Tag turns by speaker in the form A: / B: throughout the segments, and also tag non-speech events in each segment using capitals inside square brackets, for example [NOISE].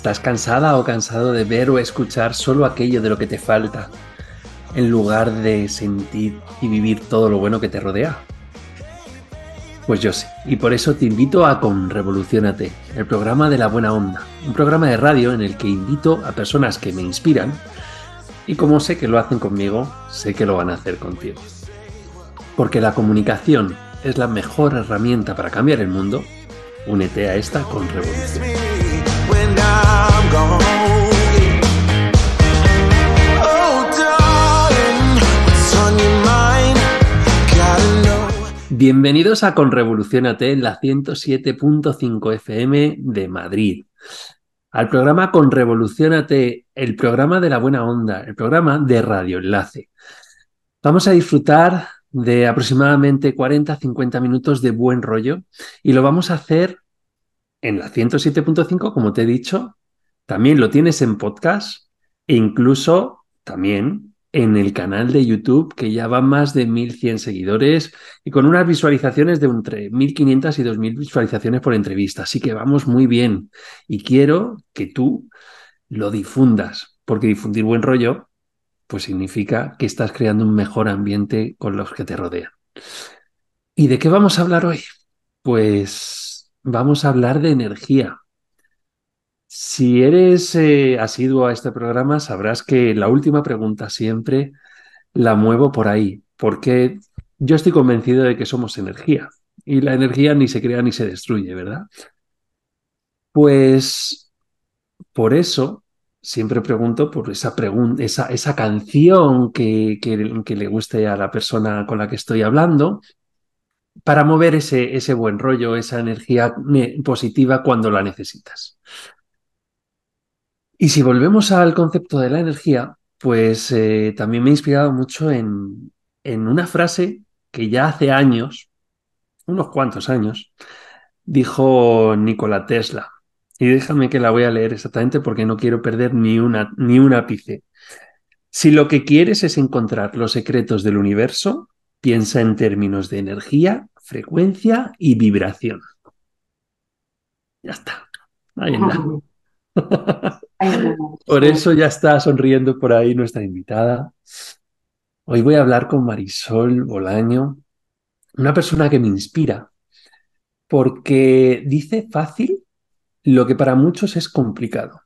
A: ¿Estás cansada o cansado de ver o escuchar solo aquello de lo que te falta, en lugar de sentir y vivir todo lo bueno que te rodea? Pues yo sí, y por eso te invito a Con Revolucionate, el programa de la buena onda, un programa de radio en el que invito a personas que me inspiran y como sé que lo hacen conmigo, sé que lo van a hacer contigo. Porque la comunicación es la mejor herramienta para cambiar el mundo, únete a esta con Revolución. Bienvenidos a Con Revolucionate en la 107.5 FM de Madrid. Al programa Con Revolucionate, el programa de la buena onda, el programa de Radio Enlace. Vamos a disfrutar de aproximadamente 40-50 minutos de buen rollo y lo vamos a hacer en la 107.5, como te he dicho. También lo tienes en podcast e incluso también en el canal de YouTube, que ya va más de 1.100 seguidores y con unas visualizaciones de entre 1.500 y 2.000 visualizaciones por entrevista. Así que vamos muy bien y quiero que tú lo difundas, porque difundir buen rollo, pues significa que estás creando un mejor ambiente con los que te rodean. ¿Y de qué vamos a hablar hoy? Pues vamos a hablar de energía. Si eres eh, asiduo a este programa, sabrás que la última pregunta siempre la muevo por ahí, porque yo estoy convencido de que somos energía y la energía ni se crea ni se destruye, ¿verdad? Pues por eso siempre pregunto por esa, esa, esa canción que, que, le guste a la persona con la que estoy hablando para mover ese, ese buen rollo, esa energía eh, positiva cuando la necesitas. Y si volvemos al concepto de la energía, pues eh, también me he inspirado mucho en, una frase que ya hace años, unos cuantos años, dijo Nikola Tesla. Y déjame que la voy a leer exactamente porque no quiero perder ni, una, ni un ápice. Si lo que quieres es encontrar los secretos del universo, piensa en términos de energía, frecuencia y vibración. Ya está. Ahí está. [LAUGHS] Por eso ya está sonriendo por ahí nuestra invitada. Hoy voy a hablar con Marisol Bolaño, una persona que me inspira, porque dice fácil lo que para muchos es complicado,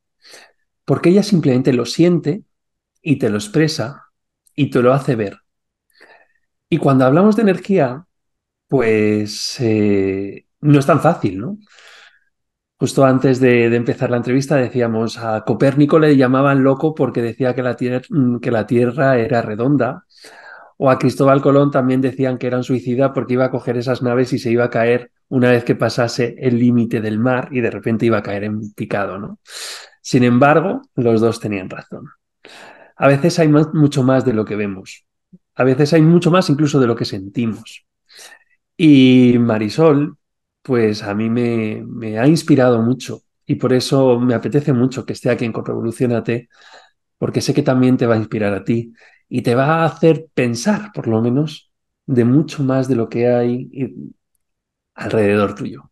A: porque ella simplemente lo siente y te lo expresa y te lo hace ver. Y cuando hablamos de energía, pues eh, no es tan fácil, ¿no? Justo antes de, empezar la entrevista decíamos, a Copérnico le llamaban loco porque decía que la, tierra, mm, que la Tierra era redonda, o a Cristóbal Colón también decían que era suicida porque iba a coger esas naves y se iba a caer una vez que pasase el límite del mar y de repente iba a caer en picado, ¿no? Sin embargo, los dos tenían razón. A veces hay mucho más de lo que vemos. A veces hay mucho más incluso de lo que sentimos. Y Marisol pues a mí me, ha inspirado mucho y por eso me apetece mucho que esté aquí en Conrevolucionate, porque sé que también te va a inspirar a ti y te va a hacer pensar, por lo menos, de mucho más de lo que hay alrededor tuyo.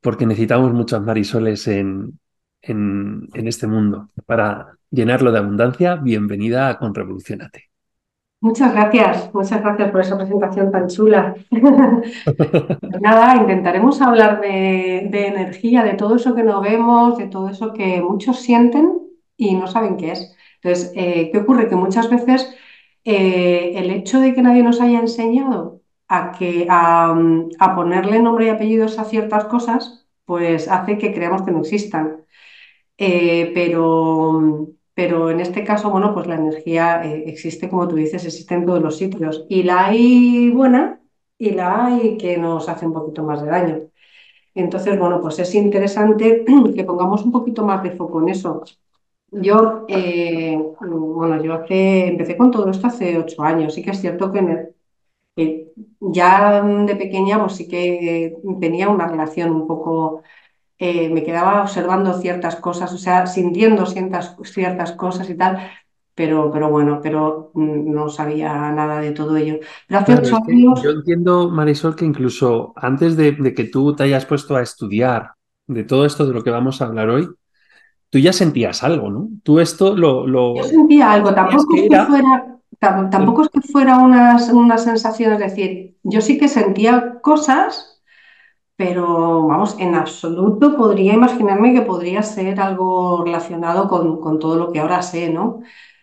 A: Porque necesitamos muchas marisoles en, este mundo para llenarlo de abundancia. Bienvenida a Conrevolucionate.
B: Muchas gracias, muchas gracias por esa presentación tan chula. [LAUGHS] Pues nada, intentaremos hablar de, energía, de todo eso que no vemos, de todo eso que muchos sienten y no saben qué es. Entonces, eh, ¿qué ocurre? Que muchas veces eh, el hecho de que nadie nos haya enseñado a, que, a, ponerle nombre y apellidos a ciertas cosas, pues hace que creamos que no existan. Eh, pero pero en este caso, bueno, pues la energía eh, existe, como tú dices, existe en todos los sitios. Y la hay buena y la hay que nos hace un poquito más de daño. Entonces, bueno, pues es interesante [CLEARS THROAT] que pongamos un poquito más de foco en eso. Yo, eh, bueno, yo hace, empecé con todo esto hace ocho años. Sí que es cierto que, ya de pequeña, pues sí que tenía una relación un poco eh, me quedaba observando ciertas cosas, o sea, sintiendo ciertas, ciertas cosas y tal, pero, pero bueno, pero mm, no sabía nada de todo ello.
A: Yo entiendo, Marisol, que incluso antes de, que tú te hayas puesto a estudiar de todo esto de lo que vamos a hablar hoy, tú ya sentías algo, ¿no? Tú esto lo...
B: Yo
A: lo
B: sentía algo, tampoco es que
A: era...
B: fuera, tam- tampoco es que fuera una, una sensación, es decir, yo sí que sentía cosas, pero vamos, en absoluto podría imaginarme que podría ser algo relacionado con, con todo lo que ahora sé, ¿no?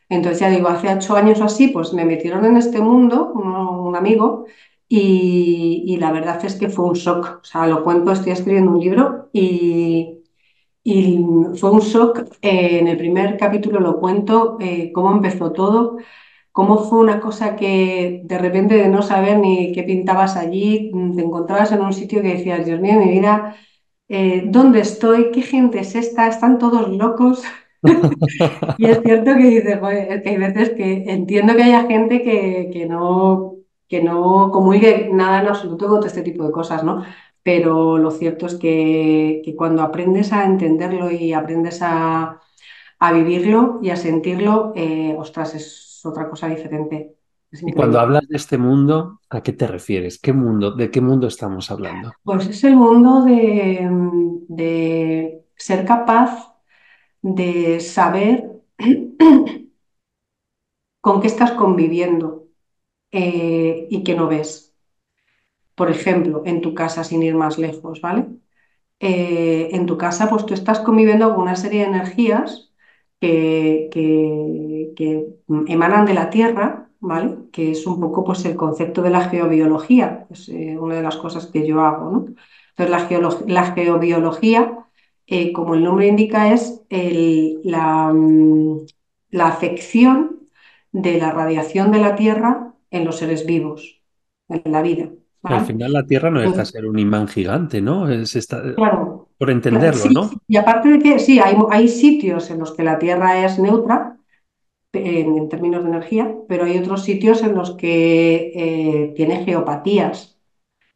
B: Entonces ya digo, hace ocho años o así, pues me metieron en este mundo, un, amigo, y, y la verdad es que fue un shock. O sea, lo cuento, estoy escribiendo un libro y, y fue un shock. eh, en el primer capítulo lo cuento, eh, cómo empezó todo, cómo fue una cosa que de repente de no saber ni qué pintabas allí, te encontrabas en un sitio que decías, Dios mío, mi vida, eh, ¿dónde estoy? ¿Qué gente es esta? ¿Están todos locos? [LAUGHS] Y es cierto que dices, "Joder, que hay veces que entiendo que haya gente que, que no, que no nada en absoluto con este tipo de cosas, ¿no? Pero lo cierto es que, que cuando aprendes a entenderlo y aprendes a, a vivirlo y a sentirlo, eh, ostras, es otra cosa diferente. Es
A: Y cuando hablas de este mundo, ¿a qué te refieres? ¿Qué mundo? ¿De qué mundo estamos hablando?
B: Pues es el mundo de, de ser capaz de saber [CLEARS THROAT] con qué estás conviviendo eh, y que no ves. Por ejemplo, en tu casa, sin ir más lejos, ¿vale? Eh, en tu casa, pues tú estás conviviendo con una serie de energías que, que- que emanan de la Tierra, ¿vale? Que es un poco pues, el concepto de la geobiología, es eh, una de las cosas que yo hago, ¿no? Entonces, la, geolo- la geobiología, eh, como el nombre indica, es el- la, mm, la afección de la radiación de la Tierra en los seres vivos, en la vida,
A: Al final la Tierra no deja de ser un imán gigante, ¿no? Es esta-
B: claro,
A: por entenderlo,
B: Sí,
A: ¿no?
B: sí, y aparte de que sí, hay, hay sitios en los que la Tierra es neutra en, en términos de energía, pero hay otros sitios en los que eh, tiene geopatías.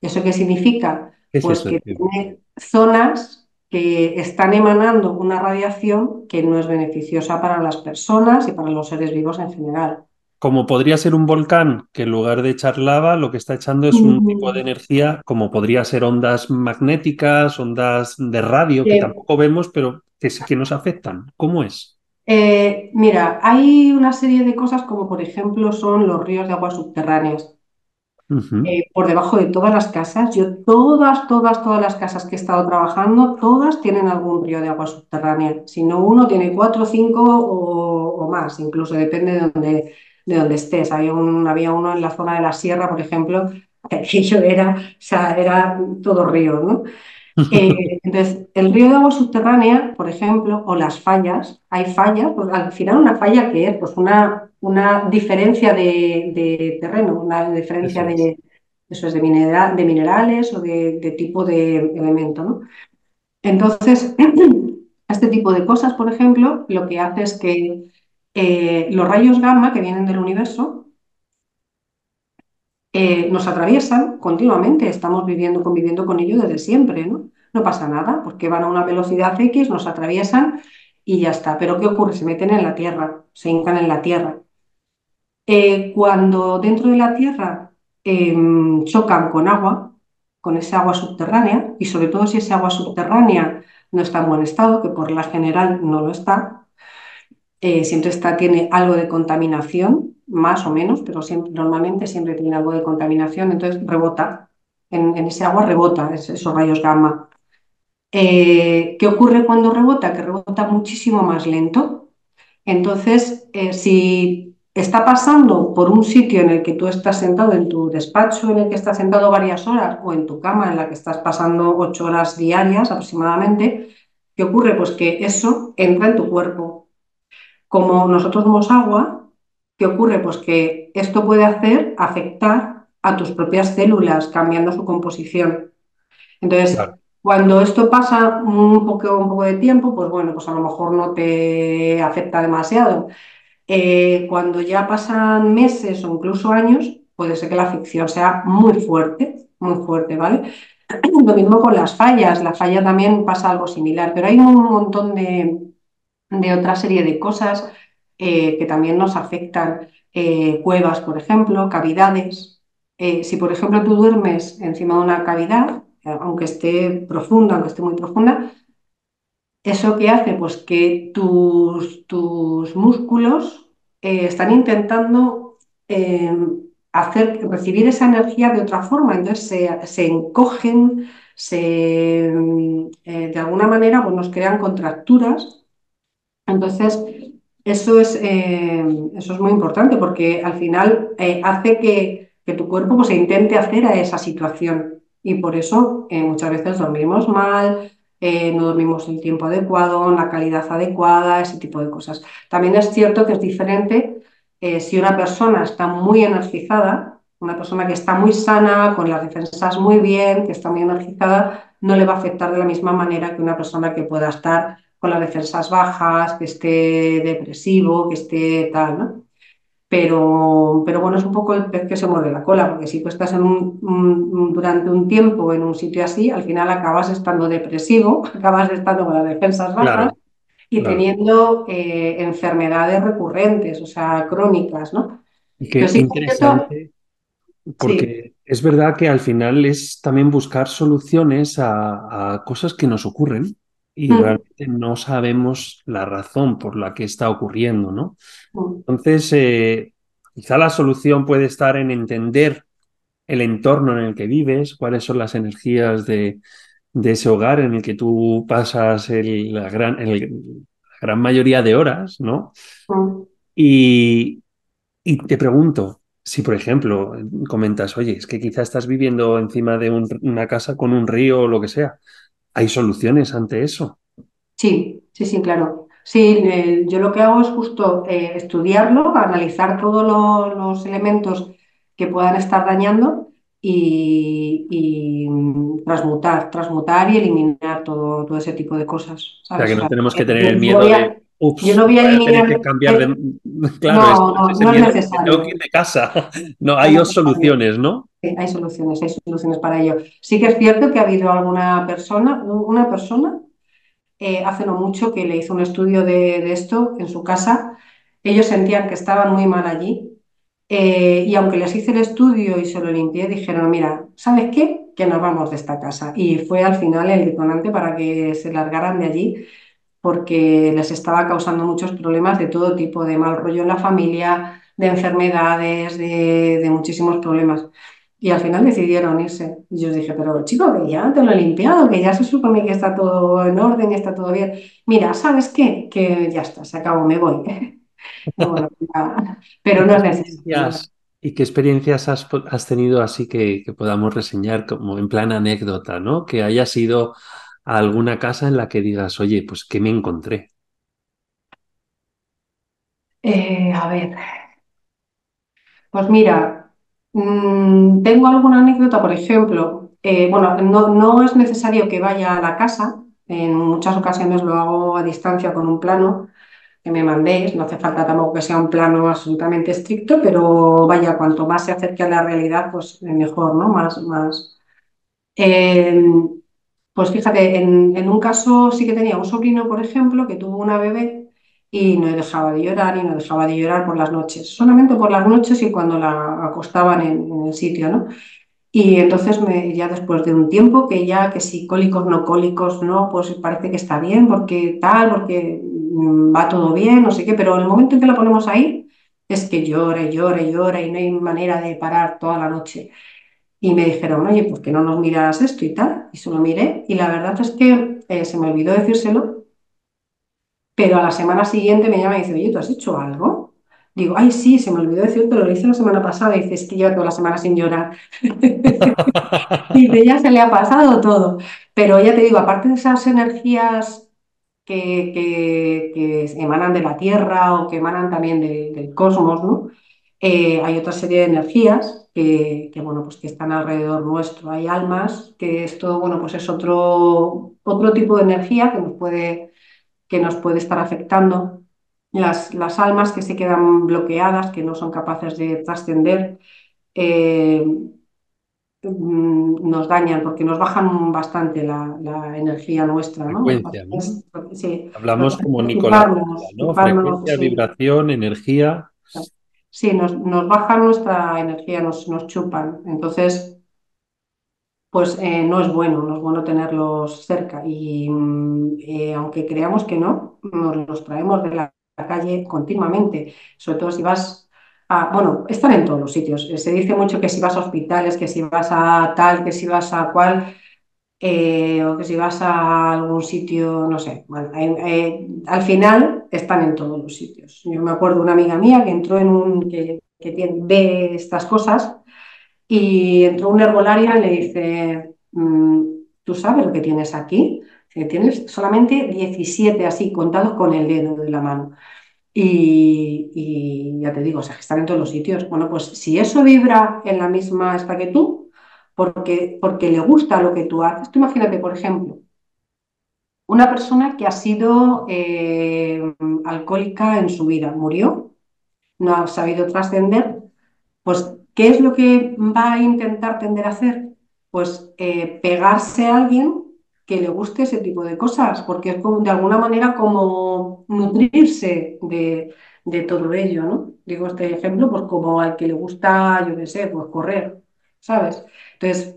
B: ¿Eso qué significa?
A: ¿Qué es
B: Pues
A: eso
B: que tiene zonas que están emanando una radiación que no es beneficiosa para las personas y para los seres vivos en general.
A: Como podría ser un volcán que en lugar de echar lava, lo que está echando es un tipo de
B: Mm,
A: energía, como podría ser ondas magnéticas, ondas de radio, que
B: eh,
A: tampoco vemos, pero que sí que nos afectan. ¿Cómo es?
B: eh, mira, hay una serie de cosas como por ejemplo son los ríos de aguas subterráneas. Eh, por debajo de todas las casas. Yo todas, todas, todas las casas que he estado trabajando, todas tienen algún río de agua subterránea. Si no uno, tiene cuatro, cinco o, o más, incluso depende de donde, de donde estés. Había, un, había uno en la zona de la sierra, por ejemplo, [LAUGHS] que aquello era, o sea, era todo río, ¿no? [LAUGHS] Eh, entonces, el río de agua subterránea, por ejemplo, o las fallas, hay fallas, pues al final una falla que es pues una, una diferencia de, de terreno, una
A: Eso
B: diferencia
A: es.
B: de, eso es de, minera- de minerales o de, de tipo de elemento, ¿no? Entonces, [CLEARS THROAT] este tipo de cosas, por ejemplo, lo que hace es que eh, los rayos gamma que vienen del universo eh, nos atraviesan continuamente, estamos viviendo, conviviendo con ellos desde siempre, ¿no? No pasa nada, porque van a una velocidad X, nos atraviesan y ya está. Pero ¿qué ocurre? Se meten en la Tierra, se hincan en la Tierra. Eh, cuando dentro de la Tierra em, chocan con agua, con esa agua subterránea, y sobre todo si ese agua subterránea no está en buen estado, que por la general no lo está, eh, siempre está, tiene algo de contaminación, más o menos, pero normalmente siempre tiene algo de contaminación, entonces rebota, en, ese agua rebota es- esos rayos gamma. Eh, ¿qué ocurre cuando rebota? Que rebota muchísimo más lento. Entonces, eh, si está pasando por un sitio en el que tú estás sentado en tu despacho, en el que estás sentado varias horas, o en tu cama en la que estás pasando ocho horas diarias aproximadamente, ¿qué ocurre? Pues que eso entra en tu cuerpo como nosotros somos agua, ¿qué ocurre? Pues que esto puede hacer afectar a tus propias células, cambiando su composición. Entonces,
A: Claro.
B: cuando esto pasa un poco, un poco de tiempo, pues bueno, pues a lo mejor no te afecta demasiado. Eh, cuando ya pasan meses o incluso años, puede ser que la afección sea muy fuerte, muy fuerte, ¿vale? [CLEARS THROAT] Lo mismo con las fallas, la falla también pasa algo similar, pero hay un montón de, de otra serie de cosas eh, que también nos afectan. Eh, cuevas, por ejemplo, cavidades. Eh, si, por ejemplo, tú duermes encima de una cavidad, aunque esté profunda, aunque esté muy profunda, ¿Eso qué hace? Pues que tus, tus músculos están intentando eh, hacer, recibir esa energía de otra forma, entonces se, se encogen, se, eh, de alguna manera pues nos crean contracturas. Entonces, eso es, eh, eso es muy importante porque al final eh, hace que, que tu cuerpo pues, se intente hacer a esa situación y por eso eh, muchas veces dormimos mal, no dormimos el tiempo adecuado, la calidad adecuada, ese tipo de cosas. También es cierto que es diferente si una persona está muy energizada, una persona que está muy sana, con las defensas muy bien, que está muy energizada, no le va a afectar de la misma manera que una persona que pueda estar con las defensas bajas, que esté depresivo, que esté tal, ¿no? Pero, pero bueno, es un poco el pez que se muerde la cola, porque si tú estás en un, un- durante un tiempo en un sitio así, al final acabas estando depresivo, [LAUGHS] acabas estando con las defensas bajas
A: Claro,
B: y
A: claro.
B: teniendo eh, enfermedades recurrentes, o sea, crónicas, ¿no?
A: Y qué,
B: sí que es cierto,
A: interesante,
B: sí,
A: porque es verdad que al final es también buscar soluciones a, a cosas que nos ocurren y
B: mm,
A: realmente no sabemos la razón por la que está ocurriendo, ¿no?
B: mm,
A: Entonces, eh, quizá la solución puede estar en entender el entorno en el que vives, cuáles son las energías de, de ese hogar en el que tú pasas el- la gran, el- la gran mayoría de horas, ¿no?
B: mm,
A: Y, y te pregunto, si por ejemplo comentas, oye, es que quizá estás viviendo encima de un- una casa con un río o lo que sea, ¿hay soluciones ante eso?
B: sí, sí, sí, claro. Sí, eh, yo lo que hago es justo eh, estudiarlo, analizar todos lo- los elementos que puedan estar dañando y, y, mm, transmutar, transmutar y eliminar todo, todo ese tipo de cosas,
A: O sea, que no tenemos que
B: eh,
A: tener el miedo de,
B: a, yo
A: ups,
B: no voy a
A: tener
B: eliminar,
A: que cambiar de... [LAUGHS] Claro,
B: no, no, no es
A: tengo que
B: necesario.
A: ir de casa. No, [LAUGHS]
B: No
A: hay dos
B: necesario.
A: soluciones, ¿no?
B: Sí, hay soluciones, hay soluciones para ello. Sí que es cierto que ha habido alguna persona, una persona, eh, hace no mucho que le hizo un estudio de, de esto en su casa. Ellos sentían que estaban muy mal allí eh, y aunque les hice el estudio y se lo limpié, dijeron, mira, ¿sabes qué? Que nos vamos de esta casa. Y fue al final el detonante para que se largaran de allí porque les estaba causando muchos problemas de todo tipo, de mal rollo en la familia, de enfermedades, de, de muchísimos problemas. Y al final decidieron irse. Y yo dije, pero chico, que ya te lo he limpiado, que ya se supone que está todo en orden, está todo bien. Mira, ¿sabes qué? Que ya está, se acabó, me voy. [LAUGHS] Bueno, pero
A: ¿Y
B: no es necesario.
A: y qué experiencias has, has tenido así que, que podamos reseñar como en plan anécdota, ¿no? Que hayas ido a alguna casa en la que digas, oye, pues ¿qué me encontré?
B: Eh, a ver, Pues mira, mm, tengo alguna anécdota, por ejemplo, eh, bueno, no, no es necesario que vaya a la casa, en muchas ocasiones lo hago a distancia con un plano que me mandéis, no hace falta tampoco que sea un plano absolutamente estricto, pero vaya, cuanto más se acerque a la realidad, pues mejor, ¿no? Más, más. Eh, pues fíjate, en, en un caso sí que tenía un sobrino, por ejemplo, que tuvo una bebé y no dejaba de llorar y no dejaba de llorar por las noches, solamente por las noches y cuando la acostaban en, el sitio, ¿no? Y entonces me, ya después de un tiempo que ya, que si cólicos, no cólicos, no, pues parece que está bien, porque tal, porque mm, va todo bien, no sé qué, pero el momento en que la ponemos ahí, es que llora llora llora y no hay manera de parar toda la noche. Y me dijeron, oye, ¿por qué no nos miras esto y tal? Y se lo miré y la verdad es que eh, se me olvidó decírselo, pero a la semana siguiente me llama y dice, oye, ¿tú has hecho algo? Digo, ay, sí, se me olvidó decirte, lo hice la semana pasada. Y dice, es que lleva toda la semana sin llorar. [LAUGHS] Dice, ya se le ha pasado todo. Pero ya te digo, aparte de esas energías que, que- que emanan de la Tierra o que emanan también de- del cosmos, ¿no? Eh, hay otra serie de energías que, que, bueno, pues que están alrededor nuestro. Hay almas, que esto, bueno, pues es otro, otro tipo de energía que nos puede, que nos puede estar afectando. Las, las almas que se quedan bloqueadas, que no son capaces de trascender, eh, nos dañan porque nos bajan bastante la, la energía nuestra,
A: Frecuencia, ¿no?
B: sí,
A: Hablamos como
B: chuparnos,
A: ¿no? Frecuencia,
B: sí.
A: vibración, energía.
B: Sí, nos, nos bajan nuestra energía, nos, nos chupan. Entonces, pues eh, no es bueno, no es bueno tenerlos cerca. Y mm, eh, aunque creamos que no, nos los traemos de la calle continuamente, sobre todo si vas a, bueno, están en todos los sitios. Eh, Se dice mucho que si vas a hospitales, que si vas a tal, que si vas a cual, eh, o que si vas a algún sitio, no sé. Bueno, eh, al final están en todos los sitios. Yo me acuerdo una amiga mía que entró en un, que, que tiene- ve estas cosas y entró un herbolario y le dice, "Mm, ¿tú sabes lo que tienes aquí? Tienes solamente 17 así, contados con el dedo de la mano. Y, ya te digo, o sea, están en todos los sitios. Bueno, pues si eso vibra en la misma esta que tú, porque, porque le gusta lo que tú haces, tú imagínate, por ejemplo, una persona que ha sido eh, alcohólica en su vida, murió, no ha sabido trascender, pues, ¿qué es lo que va a intentar tender a hacer? Pues eh, pegarse a alguien que le guste ese tipo de cosas, porque es como, de alguna manera como nutrirse de, de todo ello, ¿no? Digo este ejemplo, pues como al que le gusta, yo qué sé, pues correr, ¿sabes? Entonces,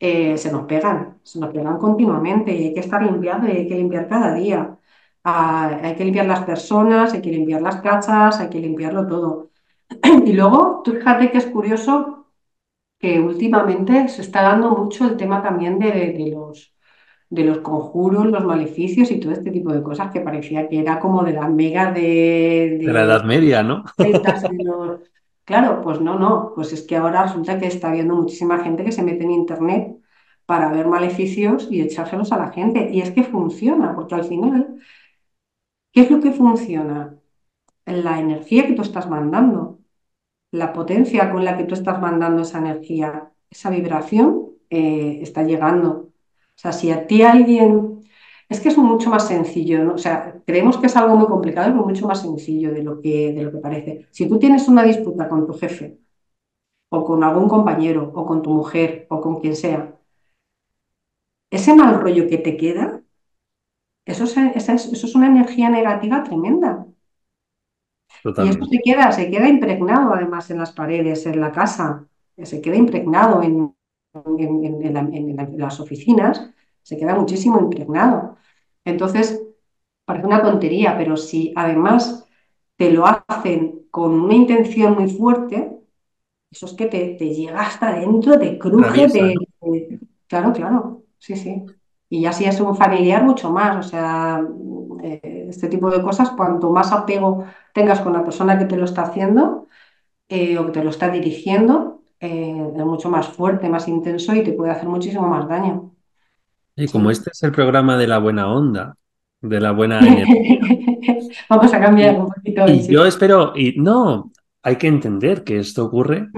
B: eh, se nos pegan, se nos pegan continuamente y hay que estar limpiando y hay que limpiar cada día. Ah, hay que limpiar las personas, hay que limpiar las casas, hay que limpiarlo todo. [CLEARS THROAT] Y luego, tú fíjate que es curioso que últimamente se está dando mucho el tema también de, de los, de los conjuros, los maleficios y todo este tipo de cosas que parecía que era como de las megas de,
A: De la Edad Media, ¿no?
B: de los... Claro, pues no, no, pues es que ahora resulta que está habiendo muchísima gente que se mete en internet para ver maleficios y echárselos a la gente. Y es que funciona, porque al final, ¿qué es lo que funciona? La energía que tú estás mandando. la potencia con la que tú estás mandando esa energía, esa vibración, eh, está llegando. O sea, si a ti alguien... Es que es mucho más sencillo, ¿no? O sea, creemos que es algo muy complicado, pero mucho más sencillo de lo que, de lo que parece. Si tú tienes una disputa con tu jefe, o con algún compañero, o con tu mujer, o con quien sea, ese mal rollo que te queda, eso es, eso es una energía negativa tremenda. Y eso se queda, se queda impregnado además en las paredes, en la casa, se queda impregnado en, la- en las oficinas, se queda muchísimo impregnado. Entonces, parece una tontería, pero si además te lo hacen con una intención muy fuerte, eso es que te, te llega hasta adentro, te cruje, te- Claro, claro, sí, sí. Y ya si es un familiar, mucho más. O sea, eh, este tipo de cosas, cuanto más apego tengas con la persona que te lo está haciendo eh, o que te lo está dirigiendo, eh, es mucho más fuerte, más intenso y te puede hacer muchísimo más daño.
A: Y como este es el programa de la buena onda, de la buena [LAUGHS] energía,
B: Vamos a cambiar un poquito
A: y yo espero, y no, hay que entender que esto ocurre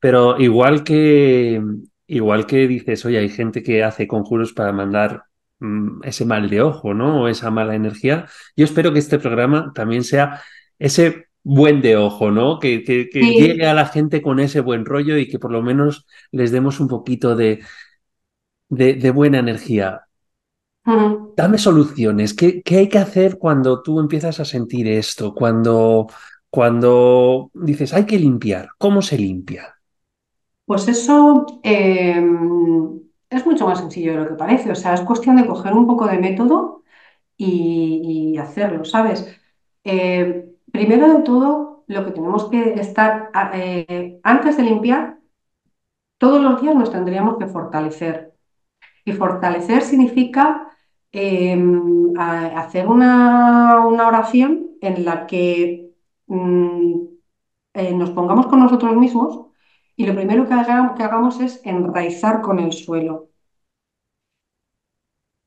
A: Pero igual que, igual que dices, oye, hay gente que hace conjuros para mandar mm, ese mal de ojo, ¿no? O esa mala energía. Yo espero que este programa también sea ese buen de ojo, ¿no? Que, que, que llegue a la gente con ese buen rollo y que por lo menos les demos un poquito de, de, de buena energía. Dame soluciones. ¿Qué, qué hay que hacer cuando tú empiezas a sentir esto? Cuando, cuando dices, hay que limpiar. ¿Cómo se limpia?
B: Pues eso eh, es mucho más sencillo de lo que parece. O sea, es cuestión de coger un poco de método y, y hacerlo, ¿sabes? Eh, primero de todo, lo que tenemos que estar, eh, antes de limpiar, todos los días nos tendríamos que fortalecer. Y fortalecer significa a- hacer una, una oración en la que mm, eh, nos pongamos con nosotros mismos y lo primero que haga- que hagamos es enraizar con el suelo.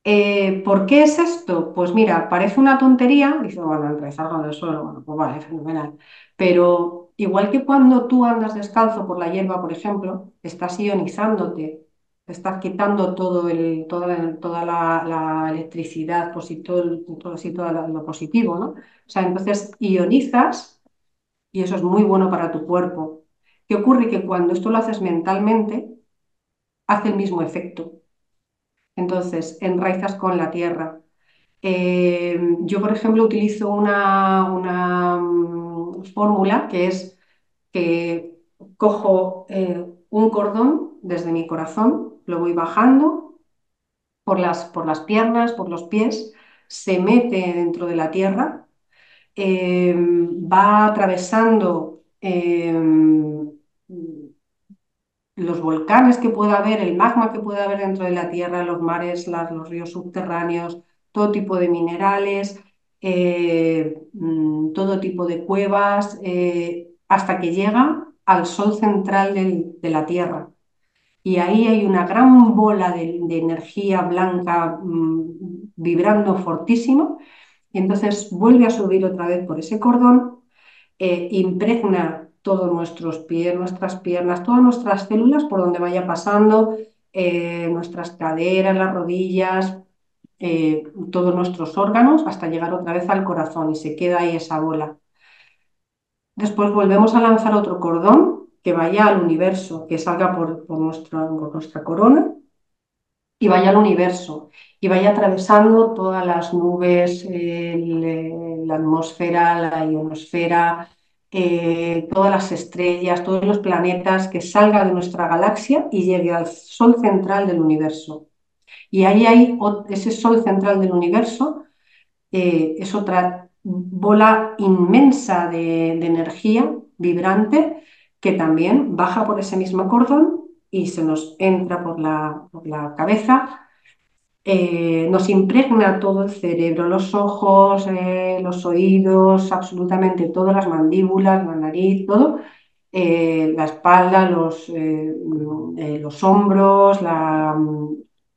B: Eh, ¿por qué es esto? Pues mira, parece una tontería, dice, bueno, empezar con el suelo, bueno, pues vale, [LAUGHS] fenomenal. Pero igual que cuando tú andas descalzo por la hierba, por ejemplo, estás ionizándote, estás quitando todo el, toda, toda la, electricidad, posi- todo, todo así, todo lo lo positivo, ¿no? O sea, entonces ionizas y eso es muy bueno para tu cuerpo. ¿Qué ocurre? Que cuando esto lo haces mentalmente, hace el mismo efecto. Entonces, enraizas con la tierra. Eh, yo, por ejemplo, utilizo una, una, mm, fórmula que es que cojo eh, un cordón desde mi corazón, lo voy bajando por las, por las piernas, por los pies, se mete dentro de la tierra, eh, va atravesando eh, los volcanes que pueda haber, el magma que pueda haber dentro de la tierra, los mares, los ríos subterráneos, todo tipo de minerales, eh, mm, todo tipo de cuevas, eh, hasta que llega al sol central de la Tierra. Y ahí hay una gran bola de, energía blanca mm, vibrando fortísimo. Y entonces vuelve a subir otra vez por ese cordón, eh, impregna todos nuestros pies, nuestras piernas, todas nuestras células por donde vaya pasando, eh, nuestras caderas, las rodillas, eh, todos nuestros órganos hasta llegar otra vez al corazón y se queda ahí esa bola. Después volvemos a lanzar otro cordón que vaya al universo, que salga por, nuestra, corona y vaya al universo y vaya atravesando todas las nubes, la atmósfera, la ionosfera, eh, todas las estrellas, todos los planetas, que salga de nuestra galaxia y llegue al sol central del universo. Y ahí hay ese sol central del universo, eh, es otra bola inmensa de energía vibrante que también baja por ese mismo cordón y se nos entra por la, cabeza, eh, nos impregna todo el cerebro, los ojos, eh, los oídos, absolutamente todas las mandíbulas, la nariz, todo, eh, la espalda, los, los hombros, la,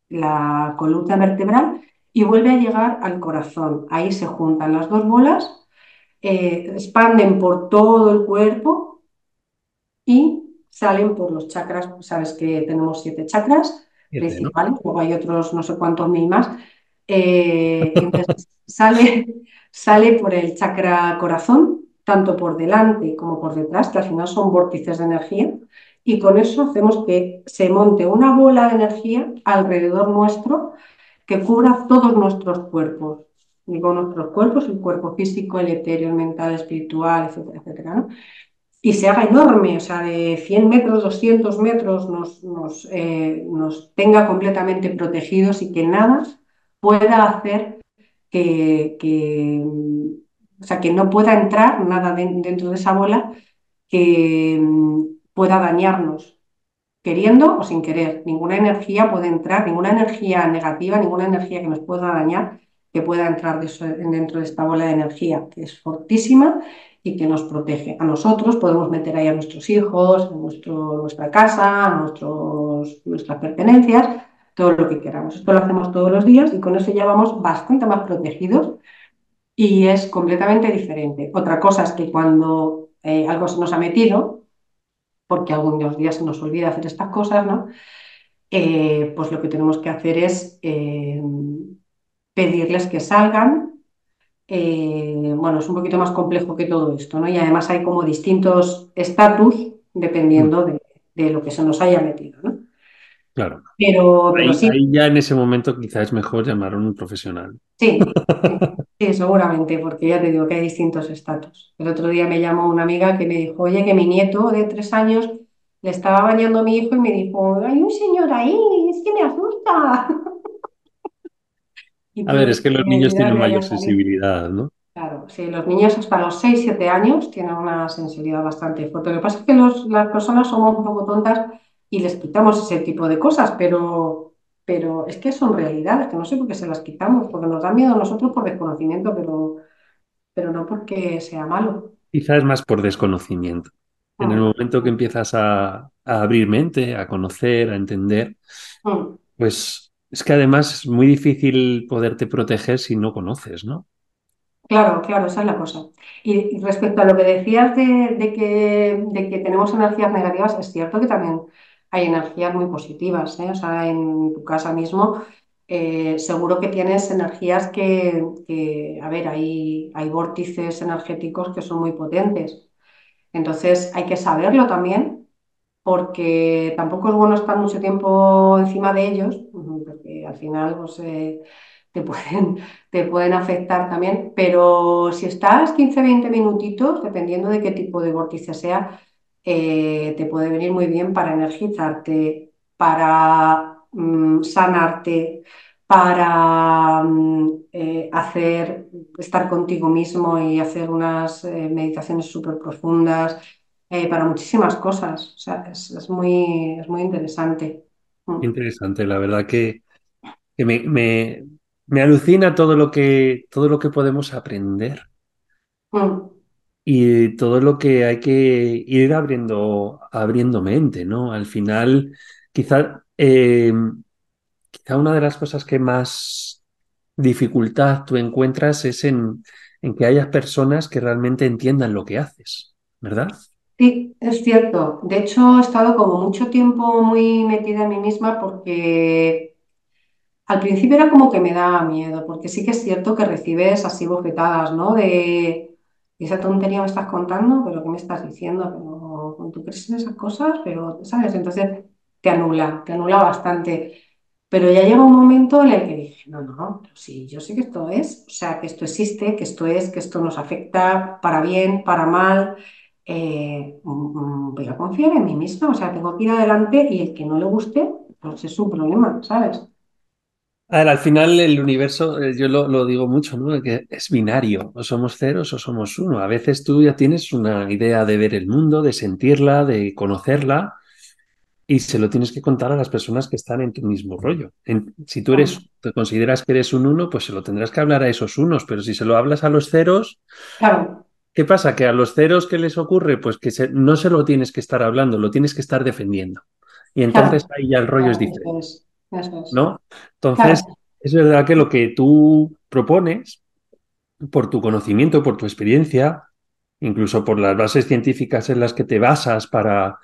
B: la columna vertebral. Y vuelve a llegar al corazón. Ahí se juntan las dos bolas, expanden por todo el cuerpo y salen por los chakras. Sabes que tenemos siete chakras
A: Siete, ¿no?
B: principales, luego hay otros no sé cuántos mil más. Eh, [LAUGHS] entonces sale, sale por el chakra corazón, tanto por delante como por detrás, que al final son vórtices de energía, y con eso hacemos que se monte una bola de energía alrededor nuestro que cubra todos nuestros cuerpos. Digo nuestros cuerpos, el cuerpo físico, el etéreo, el mental, el espiritual, etcétera, etcétera, ¿no? Y se haga enorme, o sea, de 100 metros, 200 metros, nos, nos, eh, nos tenga completamente protegidos y que nada pueda hacer que, que, o sea, que no pueda entrar nada de- dentro de esa bola que mm, pueda dañarnos, queriendo o sin querer. Ninguna energía puede entrar, ninguna energía negativa, ninguna energía que nos pueda dañar, que pueda entrar dentro de esta bola de energía, que es fortísima y que nos protege. A nosotros podemos meter ahí a nuestros hijos, a nuestra casa, a nuestros, nuestras pertenencias, todo lo que queramos. Esto lo hacemos todos los días y con eso ya vamos bastante más protegidos y es completamente diferente. Otra cosa es que cuando eh, algo se nos ha metido, porque algunos días se nos olvida hacer estas cosas, ¿no? Eh, pues lo que tenemos que hacer es eh, pedirles que salgan. Eh, bueno, es un poquito más complejo que todo esto, ¿no? Y además hay como distintos estatus
A: Mm,
B: dependiendo de, de lo que se nos haya metido, ¿no?
A: Claro.
B: Pero, pero
A: Ahí,
B: sí,
A: ahí ya en ese momento quizás es mejor llamar a un profesional.
B: sí, sí, sí, seguramente, porque ya te digo que hay distintos estatus. El otro día me llamó una amiga que me dijo, oye, que mi nieto de tres años le estaba bañando a mi hijo y me dijo, hay un señor ahí, es que me asusta.
A: A ver, es que los niños tienen mayor sensibilidad, ¿no?
B: Claro, sí, los niños hasta los seis siete años tienen una sensibilidad bastante fuerte. Lo que pasa es que los- las personas somos un poco tontas y les quitamos ese tipo de cosas, pero, pero es que son realidades, que no sé por qué se las quitamos, porque nos da miedo a nosotros por desconocimiento, pero, pero no porque sea malo.
A: Quizás es más por desconocimiento. En el
B: Mm,
A: momento que empiezas a, a abrir mente, a conocer, a entender,
B: mm.
A: pues es que además es muy difícil poderte proteger si no conoces, ¿no?
B: Claro, claro, esa es la cosa. Y, respecto a lo que decías de, que, tenemos energías negativas, es cierto que también hay energías muy positivas, ¿eh? O sea, en tu casa mismo, eh, seguro que tienes energías que, a ver, hay, hay vórtices energéticos que son muy potentes. Entonces hay que saberlo también, porque tampoco es bueno estar mucho tiempo encima de ellos, al final pues, eh, te [LAUGHS] pueden, te pueden afectar también, pero si estás 15, 20 minutitos, dependiendo de qué tipo de vórtice sea, eh, te puede venir muy bien para energizarte, para mm, sanarte, para mm, eh, hacer, estar contigo mismo y hacer unas meditaciones súper profundas, para muchísimas cosas. Es muy, es muy interesante. Mm.
A: Interesante, la verdad que, que me, me, me alucina todo lo que, todo lo que podemos aprender
B: Mm.
A: y todo lo que hay que ir abriendo, abriendo mente, ¿no? Al final, quizá, eh, quizá una de las cosas que más dificultad tú encuentras es en, en que haya personas que realmente entiendan lo que haces, ¿verdad?
B: Sí, es cierto. De hecho, he estado como mucho tiempo muy metida en mí misma porque al principio era como que me daba miedo, porque sí que es cierto que recibes así bofetadas, ¿no? De esa tontería me estás contando, pero ¿qué me estás diciendo? Pero tú crees en esas cosas, pero, ¿sabes? Entonces te anula, te anula bastante. Pero ya llega un momento en el que dije, no, no, pero sí, yo sé que esto es, o sea, que esto existe, que esto es, que esto nos afecta para bien, para mal. eh, mm, voy a confiar en mí misma, o sea, tengo que ir adelante y el que no le guste, pues es un problema, ¿sabes?
A: A ver, al final el universo, eh, yo lo, lo digo mucho, ¿no? Que es binario, o somos ceros o somos uno. A veces tú ya tienes una idea de ver el mundo, de sentirla, de conocerla, y se lo tienes que contar a las personas que están en tu mismo rollo. En- si tú eres, te consideras que eres un uno, pues se lo tendrás que hablar a esos unos, pero si se lo hablas a los ceros,
B: Claro,
A: ¿qué pasa? Que a los ceros, ¿qué les ocurre? Pues que se- no se lo tienes que estar hablando, lo tienes que estar defendiendo. Y entonces
B: claro,
A: ahí ya el rollo es
B: claro,
A: diferente.
B: es.
A: ¿No? Entonces,
B: Claro,
A: es verdad que lo que tú propones, por tu conocimiento, por tu experiencia, incluso por las bases científicas en las que te basas para,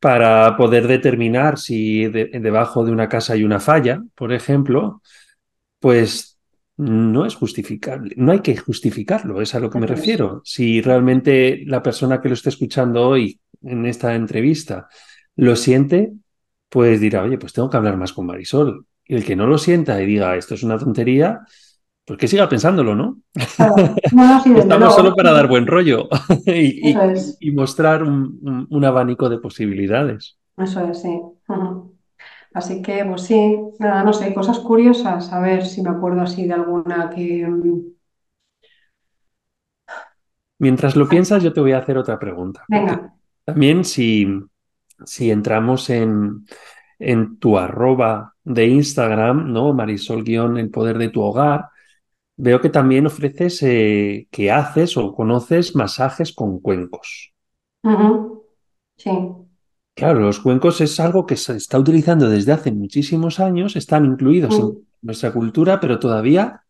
A: para poder determinar si de- debajo de una casa hay una falla, por ejemplo, pues no es justificable, no hay que justificarlo, es a lo que me refiero. Si realmente la persona que lo está escuchando hoy en esta entrevista lo siente, pues dirá, oye, pues tengo que hablar más con Marisol. Y el que no lo sienta y diga, esto es una tontería, pues que siga pensándolo, ¿no?
B: Claro, sí, [LAUGHS]
A: estamos solo para dar buen rollo [LAUGHS] y,
B: Eso
A: y-
B: es,
A: y mostrar un, un- un abanico de posibilidades.
B: eso es, sí. Así que, pues sí, nada, no sé, cosas curiosas, a ver si me acuerdo así de alguna que... mm,
A: Mientras lo piensas, yo te voy a hacer otra pregunta,
B: Venga.
A: también si, si entramos en, en tu arroba de Instagram, ¿no? Marisol guion el poder de tu hogar, veo que también ofreces eh, que haces o conoces masajes con cuencos.
B: Sí.
A: Claro, los cuencos es algo que se está utilizando desde hace muchísimos años, están incluidos en
B: Mm,
A: nuestra cultura, pero todavía,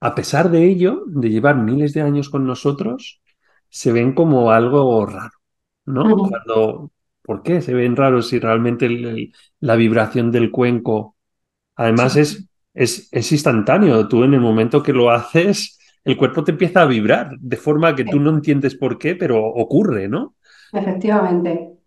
A: a pesar de ello, de llevar miles de años con nosotros, se ven como algo raro, ¿no? Cuando, ¿por qué se ven raros si realmente el- el- la vibración del cuenco, además
B: Sí,
A: es, es, es instantáneo? Tú en el momento que lo haces, el cuerpo te empieza a vibrar de forma que tú no entiendes por qué, pero ocurre, ¿no?
B: efectivamente.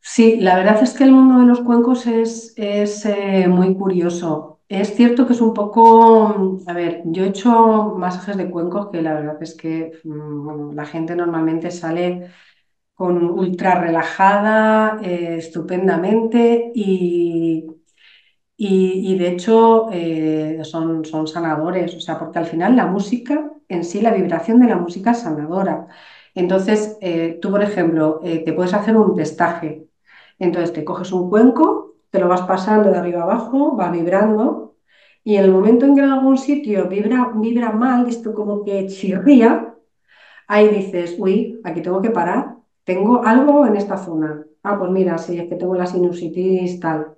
B: Sí, la verdad es que el mundo de los cuencos es, es eh, muy curioso. Es cierto que es un poco, a ver, yo he hecho masajes de cuencos que la verdad es que mm, bueno, la gente normalmente sale con ultra relajada, eh, estupendamente y, y- de hecho eh, son, son sanadores, o sea, porque al final la música en sí, la vibración de la música es sanadora. Entonces, eh, tú, por ejemplo, te puedes hacer un testaje. Entonces, te coges un cuenco, te lo vas pasando de arriba abajo, va vibrando, y en el momento en que en algún sitio vibra, vibra mal, esto como que chirría, Ahí dices, uy, aquí tengo que parar. Tengo algo en esta zona. Ah, pues mira, sí, es que tengo la sinusitis tal.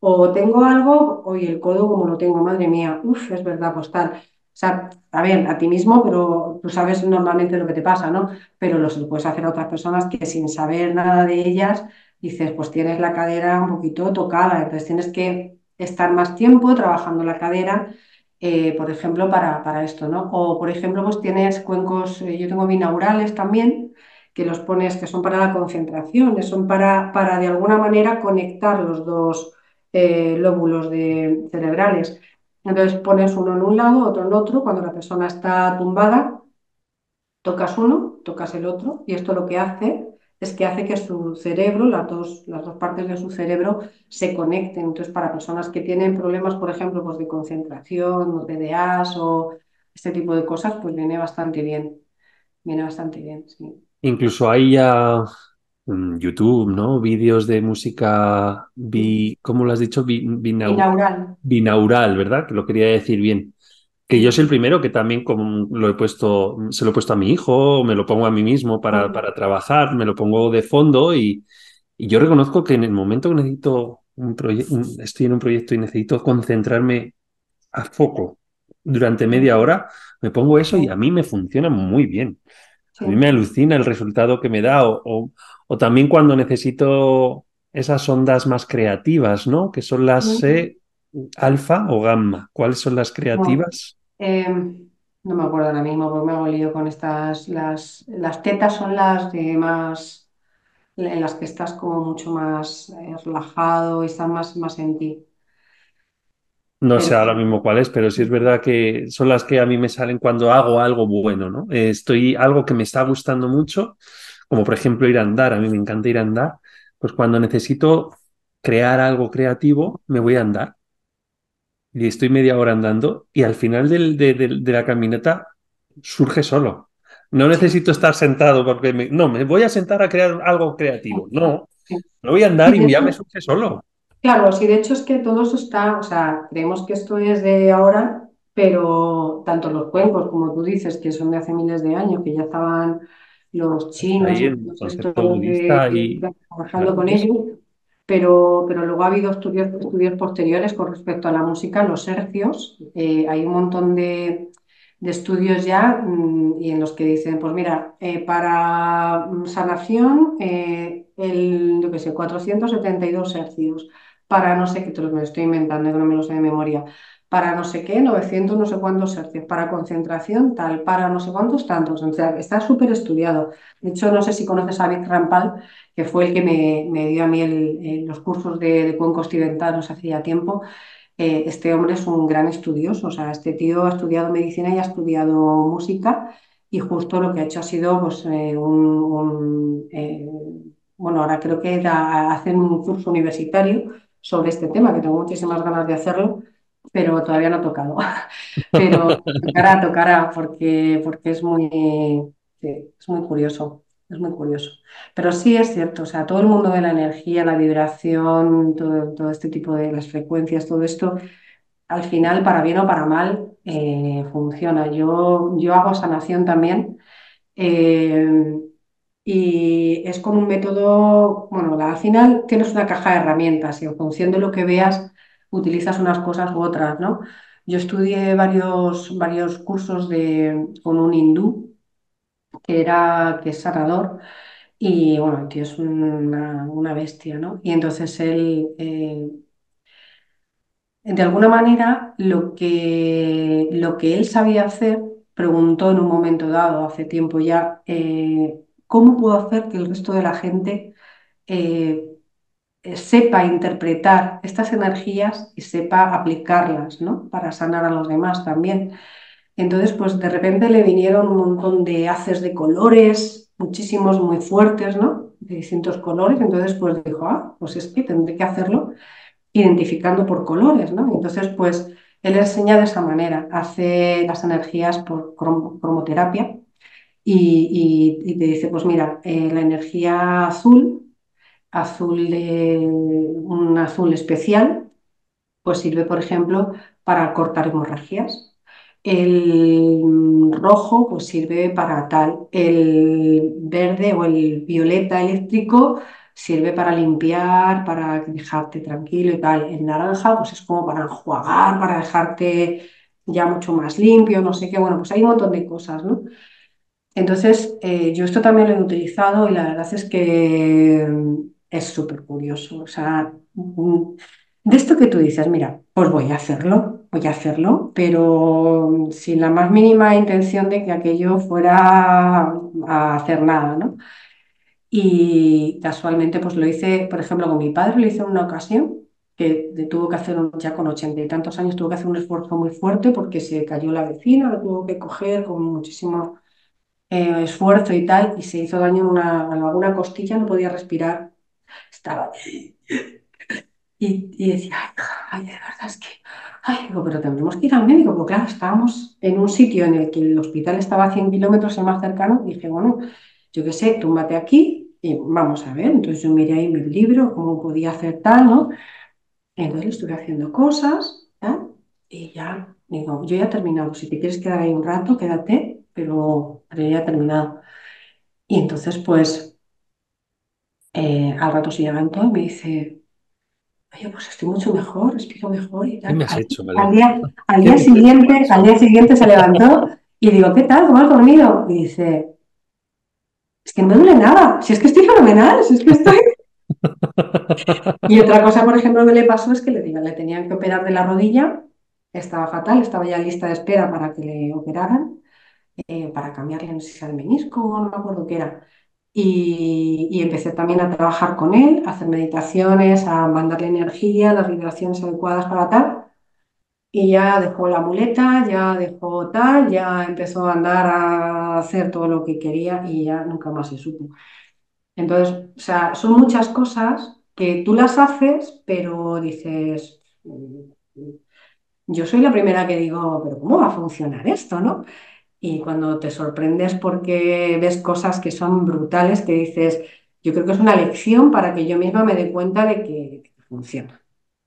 B: O tengo algo, oye, el codo como lo tengo, madre mía, uf, es verdad, pues tal. O sea, a ver, a ti mismo, pero tú sabes normalmente lo que te pasa, ¿no? Pero lo puedes hacer a otras personas que sin saber nada de ellas, dices, pues tienes la cadera un poquito tocada, entonces tienes que estar más tiempo trabajando la cadera, eh, por ejemplo, para, para esto, ¿no? O, por ejemplo, pues tienes cuencos, eh, yo tengo binaurales también, que los pones, que son para la concentración, son para, para de alguna manera conectar los dos eh, lóbulos de- cerebrales. Entonces pones uno en un lado, otro en otro. Cuando la persona está tumbada, tocas uno, tocas el otro, y esto lo que hace es que hace que su cerebro, las dos, las dos partes de su cerebro, se conecten. Entonces, para personas que tienen problemas, por ejemplo, pues de concentración, o TDAs o este tipo de cosas, pues viene bastante bien. Viene bastante bien, sí.
A: Incluso hay ya en YouTube, ¿no? Vídeos de música bi, ¿cómo lo has dicho? Bi- binau-
B: Binaural.
A: binaural, ¿verdad? Que lo quería decir bien. Que yo soy el primero que también como lo he puesto, se lo he puesto a mi hijo, me lo pongo a mí mismo para,
B: Mm,
A: para trabajar, me lo pongo de fondo y, y yo reconozco que en el momento que necesito un proyecto, estoy en un proyecto y necesito concentrarme a foco durante media
B: mm,
A: hora, me pongo eso y a mí me funciona muy bien. A mí me alucina el resultado que me da o, o- o también cuando necesito esas ondas más creativas, ¿no? Que son las eh, alfa o gamma. ¿Cuáles son las creativas?
B: em, no me acuerdo ahora mismo porque me hago lío con estas. Las, las tetas son las de más, en las que estás como mucho más eh, relajado y estás más, más en ti.
A: No sé ahora mismo cuáles, pero sí es verdad que son las que a mí me salen cuando hago algo bueno, ¿no? Eh, estoy algo que me está gustando mucho, como por ejemplo ir a andar, a mí me encanta ir a andar, pues cuando necesito crear algo creativo, me voy a andar y estoy media hora andando y al final del- de, de- de la caminata surge solo. No necesito estar sentado porque me- no, me voy a sentar a crear algo creativo. No, me voy a andar y ya me surge solo.
B: Claro, sí, de hecho es que todo eso está, o sea, creemos que esto es de ahora, pero tanto los cuencos, como tú dices, que son de hace miles de años, que ya estaban los chinos de,
A: y
B: trabajando
A: claro,
B: con ellos, pero, pero luego ha habido estudios, estudios posteriores con respecto a la música, los hercios. Eh, hay un montón de, de estudios ya mm, y en los que dicen, pues mira, eh, para mm, sanación, eh, el, yo qué sé, 472 hercios para no sé qué, te lo me lo estoy inventando, que no me lo sé de memoria, para no sé qué, 900 no sé cuántos hercios, para concentración tal, para no sé cuántos tantos, o sea, está súper estudiado. De hecho, no sé si conoces a Vic Rampal, que fue el que me, me dio a mí el- los cursos de, de cuencos tibetanos hace ya tiempo. Eh, este hombre es un gran estudioso, o sea, este tío ha estudiado medicina y ha estudiado música y justo lo que ha hecho ha sido pues, eh, un, un, eh, bueno, ahora creo que hacen un curso universitario sobre este tema, que tengo muchísimas ganas de hacerlo, pero todavía no he tocado. [LAUGHS] Pero tocará, tocará, porque, porque es muy, es muy curioso, es muy curioso. Pero sí es cierto, o sea, todo el mundo de la energía, la vibración, todo, todo este tipo de las frecuencias, todo esto, al final, para bien o para mal, eh, funciona. Yo, yo hago sanación también. eh, y es con un método, bueno, al final tienes una caja de herramientas y en función de lo que veas utilizas unas cosas u otras, ¿no? Yo estudié varios, varios cursos de, con un hindú que era, que es sanador y bueno, el tío es una, una bestia, ¿no? Y entonces él, eh, de alguna manera, lo que, lo que él sabía hacer, preguntó en un momento dado, hace tiempo ya, eh, ¿cómo puedo hacer que el resto de la gente eh, eh, sepa interpretar estas energías y sepa aplicarlas, ¿no? Para sanar a los demás también. Entonces, pues de repente le vinieron un montón de haces de colores, muchísimos muy fuertes, ¿no? De distintos colores. Entonces, pues dijo, ah, pues es que tendré que hacerlo identificando por colores, ¿no? Entonces, pues él enseña de esa manera, hace las energías por crom- cromoterapia y, te dice, pues mira, eh, la energía azul azul de un azul especial, pues sirve, por ejemplo, para cortar hemorragias. El rojo, pues sirve para tal. El verde o el violeta eléctrico sirve para limpiar, para dejarte tranquilo y tal. El naranja, pues es como para enjuagar, para dejarte ya mucho más limpio, no sé qué. Bueno, pues hay un montón de cosas, ¿no? Entonces, eh, yo esto también lo he utilizado y la verdad es que mm, es súper curioso. O sea, mm, de esto que tú dices, mira, pues voy a hacerlo, voy a hacerlo, pero mm, sin la más mínima intención de que aquello fuera a hacer nada, ¿no? Y casualmente, pues lo hice, por ejemplo, con mi padre, lo hice en una ocasión que tuvo que hacer, ya con ochenta y tantos años, tuvo que hacer un esfuerzo muy fuerte porque se cayó la vecina, lo tuvo que coger con muchísimo eh, esfuerzo y tal, y se hizo daño en, una, en alguna costilla, no podía respirar. Estaba [LAUGHS] y, y decía, ay, de verdad es que, ay, digo, pero tendremos que ir al médico, porque claro, estábamos en un sitio en el que el hospital estaba a 100 kilómetros el más cercano, y dije, bueno, yo qué sé, túmbate aquí y vamos a ver. Entonces yo miré ahí mi libro, cómo podía hacer tal, ¿no? Entonces estuve haciendo cosas, ¿tal? Y ya, digo, yo ya he terminado, si te quieres quedar ahí un rato, quédate, pero, he terminado. Y entonces, pues, eh, al rato se levantó y me dice, oye, pues estoy mucho mejor, respiro mejor y
A: ¿Qué
B: tal.
A: me has
B: Al,
A: hecho,
B: al día, al
A: ¿Qué
B: día
A: hecho?
B: siguiente, al día siguiente se levantó y digo, ¿qué tal? ¿Cómo has dormido? Y dice, es que no me duele nada, si es que estoy fenomenal, si es que estoy... [LAUGHS] Y otra cosa, por ejemplo, que le pasó es que le, digan, le tenían que operar de la rodilla, estaba fatal, estaba ya lista de espera para que le operaran, eh, para cambiarle, no sé si el menisco, no me acuerdo qué era. Y, y empecé también a trabajar con él, a hacer meditaciones, a mandarle energía, las vibraciones adecuadas para tal. Y ya dejó la muleta, ya dejó tal, ya empezó a andar a hacer todo lo que quería y ya nunca más se supo. Entonces, o sea, son muchas cosas que tú las haces, pero dices, "Mm, yo soy la primera que digo, pero ¿cómo va a funcionar esto, no? Y cuando te sorprendes porque ves cosas que son brutales, que dices, yo creo que es una lección para que yo misma me dé cuenta de que, funciona.